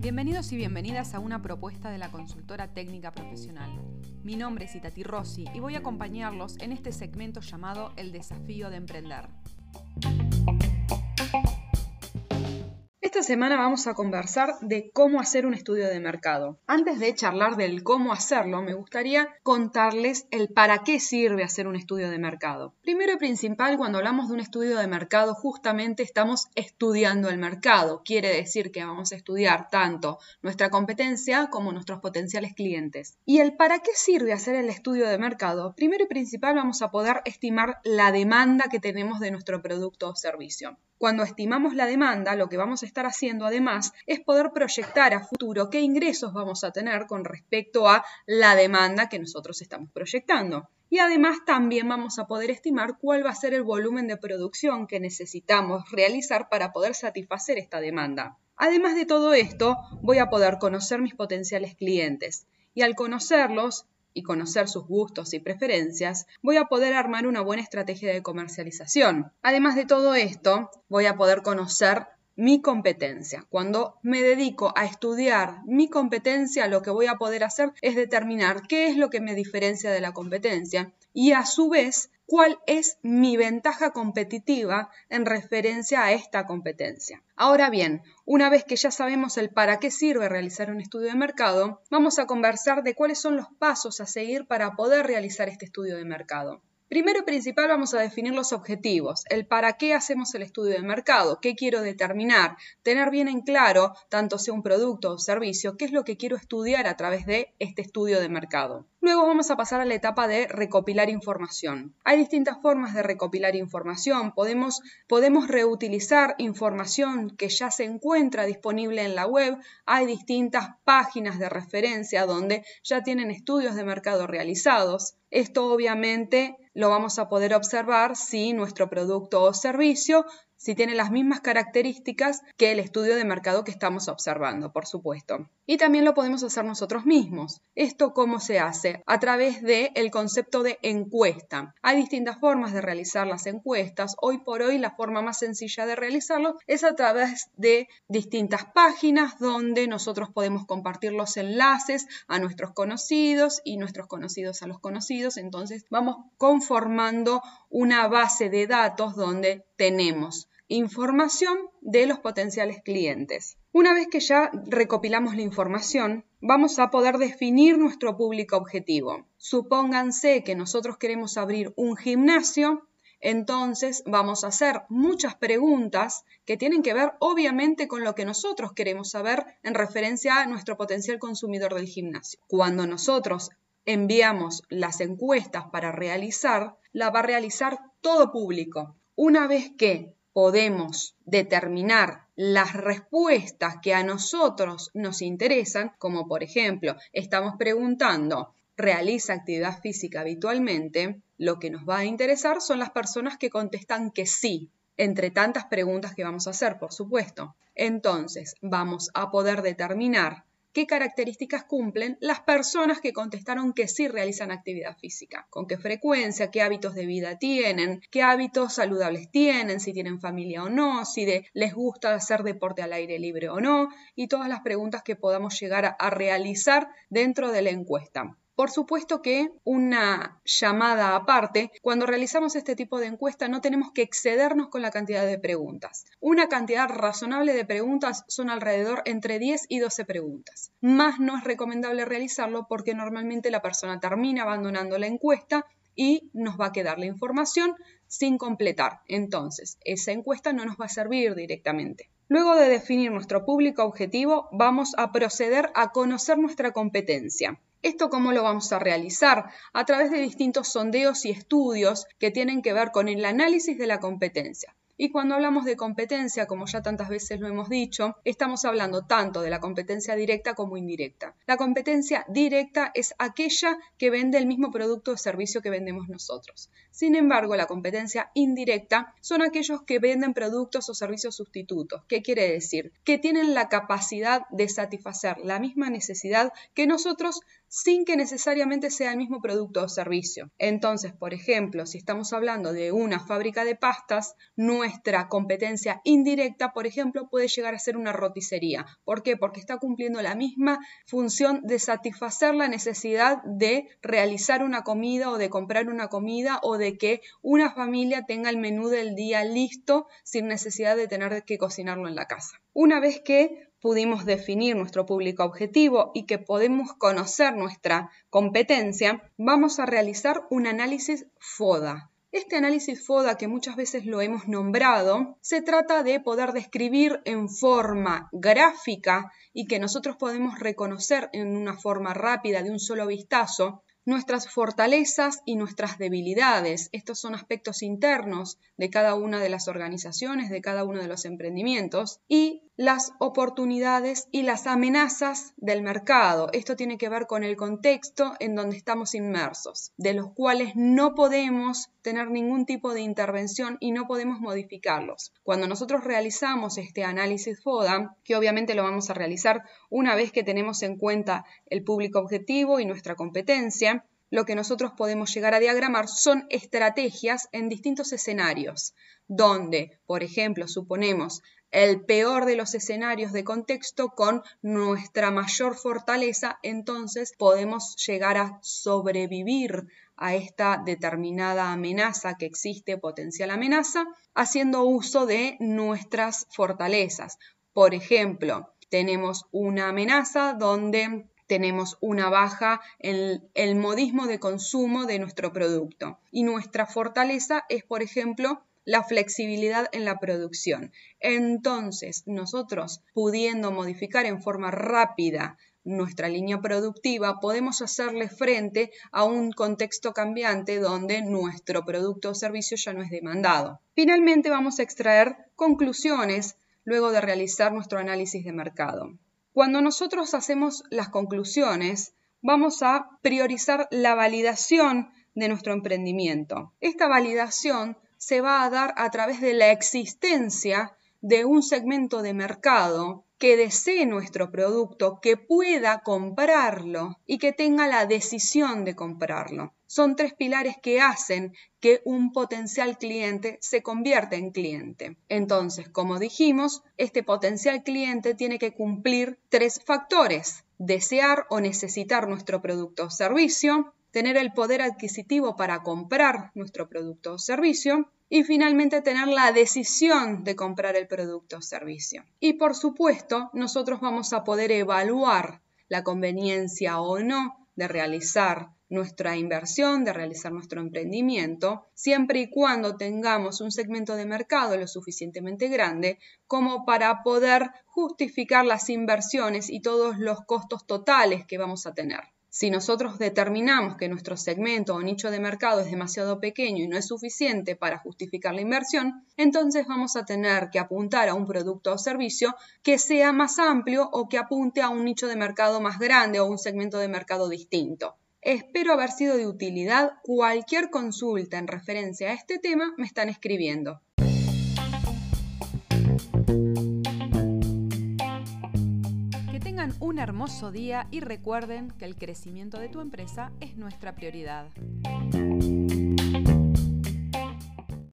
Bienvenidos y bienvenidas a una propuesta de la consultora técnica profesional. Mi nombre es Itati Rossi y voy a acompañarlos en este segmento llamado El desafío de emprender. Esta semana vamos a conversar de cómo hacer un estudio de mercado. Antes de charlar del cómo hacerlo, me gustaría contarles el para qué sirve hacer un estudio de mercado. Primero y principal, cuando hablamos de un estudio de mercado, justamente estamos estudiando el mercado. Quiere decir que vamos a estudiar tanto nuestra competencia como nuestros potenciales clientes. Y el para qué sirve hacer el estudio de mercado, primero y principal vamos a poder estimar la demanda que tenemos de nuestro producto o servicio. Cuando estimamos la demanda, lo que vamos a estar haciendo además es poder proyectar a futuro qué ingresos vamos a tener con respecto a la demanda que nosotros estamos proyectando. Y además también vamos a poder estimar cuál va a ser el volumen de producción que necesitamos realizar para poder satisfacer esta demanda. Además de todo esto, voy a poder conocer mis potenciales clientes y al conocerlos y conocer sus gustos y preferencias, voy a poder armar una buena estrategia de comercialización. Además de todo esto, voy a poder conocer mi competencia. Cuando me dedico a estudiar mi competencia, lo que voy a poder hacer es determinar qué es lo que me diferencia de la competencia y a su vez cuál es mi ventaja competitiva en referencia a esta competencia. Ahora bien, una vez que ya sabemos el para qué sirve realizar un estudio de mercado, vamos a conversar de cuáles son los pasos a seguir para poder realizar este estudio de mercado. Primero y principal vamos a definir los objetivos, el para qué hacemos el estudio de mercado, qué quiero determinar, tener bien en claro, tanto sea un producto o servicio, qué es lo que quiero estudiar a través de este estudio de mercado. Luego vamos a pasar a la etapa de recopilar información. Hay distintas formas de recopilar información. Podemos, podemos reutilizar información que ya se encuentra disponible en la web. Hay distintas páginas de referencia donde ya tienen estudios de mercado realizados. Esto obviamente lo vamos a poder observar si nuestro producto o servicio si tiene las mismas características que el estudio de mercado que estamos observando, por supuesto. Y también lo podemos hacer nosotros mismos. ¿Esto cómo se hace? A través del el concepto de encuesta. Hay distintas formas de realizar las encuestas. Hoy por hoy la forma más sencilla de realizarlo es a través de distintas páginas donde nosotros podemos compartir los enlaces a nuestros conocidos y nuestros conocidos a los conocidos. Entonces vamos conformando una base de datos donde tenemos información de los potenciales clientes. Una vez que ya recopilamos la información, vamos a poder definir nuestro público objetivo. Supónganse que nosotros queremos abrir un gimnasio, entonces vamos a hacer muchas preguntas que tienen que ver obviamente con lo que nosotros queremos saber en referencia a nuestro potencial consumidor del gimnasio. Cuando nosotros enviamos las encuestas para realizar, la va a realizar todo público. Una vez que podemos determinar las respuestas que a nosotros nos interesan, como por ejemplo, estamos preguntando, ¿realiza actividad física habitualmente? Lo que nos va a interesar son las personas que contestan que sí, entre tantas preguntas que vamos a hacer, por supuesto. Entonces, vamos a poder determinar qué características cumplen las personas que contestaron que sí realizan actividad física, con qué frecuencia, qué hábitos de vida tienen, qué hábitos saludables tienen, si tienen familia o no, si les gusta hacer deporte al aire libre o no, y todas las preguntas que podamos llegar a realizar dentro de la encuesta. Por supuesto que una llamada aparte, cuando realizamos este tipo de encuesta no tenemos que excedernos con la cantidad de preguntas. Una cantidad razonable de preguntas son alrededor entre 10 y 12 preguntas. Más no es recomendable realizarlo porque normalmente la persona termina abandonando la encuesta y nos va a quedar la información sin completar. Entonces, esa encuesta no nos va a servir directamente. Luego de definir nuestro público objetivo, vamos a proceder a conocer nuestra competencia. ¿Esto cómo lo vamos a realizar? A través de distintos sondeos y estudios que tienen que ver con el análisis de la competencia. Y cuando hablamos de competencia, como ya tantas veces lo hemos dicho, estamos hablando tanto de la competencia directa como indirecta. La competencia directa es aquella que vende el mismo producto o servicio que vendemos nosotros. Sin embargo, la competencia indirecta son aquellos que venden productos o servicios sustitutos. ¿Qué quiere decir? Que tienen la capacidad de satisfacer la misma necesidad que nosotros sin que necesariamente sea el mismo producto o servicio. Entonces, por ejemplo, si estamos hablando de una fábrica de pastas, nuestra competencia indirecta, por ejemplo, puede llegar a ser una roticería. ¿Por qué? Porque está cumpliendo la misma función de satisfacer la necesidad de realizar una comida o de comprar una comida o de que una familia tenga el menú del día listo sin necesidad de tener que cocinarlo en la casa. Una vez que pudimos definir nuestro público objetivo y que podemos conocer nuestra competencia, vamos a realizar un análisis FODA. Este análisis FODA, que muchas veces lo hemos nombrado, se trata de poder describir en forma gráfica y que nosotros podemos reconocer en una forma rápida de un solo vistazo nuestras fortalezas y nuestras debilidades. Estos son aspectos internos de cada una de las organizaciones, de cada uno de los emprendimientos y las oportunidades y las amenazas del mercado. Esto tiene que ver con el contexto en donde estamos inmersos, de los cuales no podemos tener ningún tipo de intervención y no podemos modificarlos. Cuando nosotros realizamos este análisis FODA, que obviamente lo vamos a realizar una vez que tenemos en cuenta el público objetivo y nuestra competencia, lo que nosotros podemos llegar a diagramar son estrategias en distintos escenarios, donde, por ejemplo, suponemos el peor de los escenarios de contexto con nuestra mayor fortaleza, entonces podemos llegar a sobrevivir a esta determinada amenaza que existe, potencial amenaza, haciendo uso de nuestras fortalezas. Por ejemplo, tenemos una amenaza donde tenemos una baja en el modismo de consumo de nuestro producto. Y nuestra fortaleza es, por ejemplo, la flexibilidad en la producción. Entonces, nosotros pudiendo modificar en forma rápida nuestra línea productiva, podemos hacerle frente a un contexto cambiante donde nuestro producto o servicio ya no es demandado. Finalmente, vamos a extraer conclusiones luego de realizar nuestro análisis de mercado. Cuando nosotros hacemos las conclusiones, vamos a priorizar la validación de nuestro emprendimiento. Esta validación se va a dar a través de la existencia de un segmento de mercado que desee nuestro producto, que pueda comprarlo y que tenga la decisión de comprarlo. Son tres pilares que hacen que un potencial cliente se convierta en cliente. Entonces, como dijimos, este potencial cliente tiene que cumplir tres factores. Desear o necesitar nuestro producto o servicio, tener el poder adquisitivo para comprar nuestro producto o servicio y finalmente tener la decisión de comprar el producto o servicio. Y por supuesto, nosotros vamos a poder evaluar la conveniencia o no de realizar nuestra inversión, de realizar nuestro emprendimiento, siempre y cuando tengamos un segmento de mercado lo suficientemente grande como para poder justificar las inversiones y todos los costos totales que vamos a tener. Si nosotros determinamos que nuestro segmento o nicho de mercado es demasiado pequeño y no es suficiente para justificar la inversión, entonces vamos a tener que apuntar a un producto o servicio que sea más amplio o que apunte a un nicho de mercado más grande o un segmento de mercado distinto. Espero haber sido de utilidad. Cualquier consulta en referencia a este tema me están escribiendo. Un hermoso día y recuerden que el crecimiento de tu empresa es nuestra prioridad.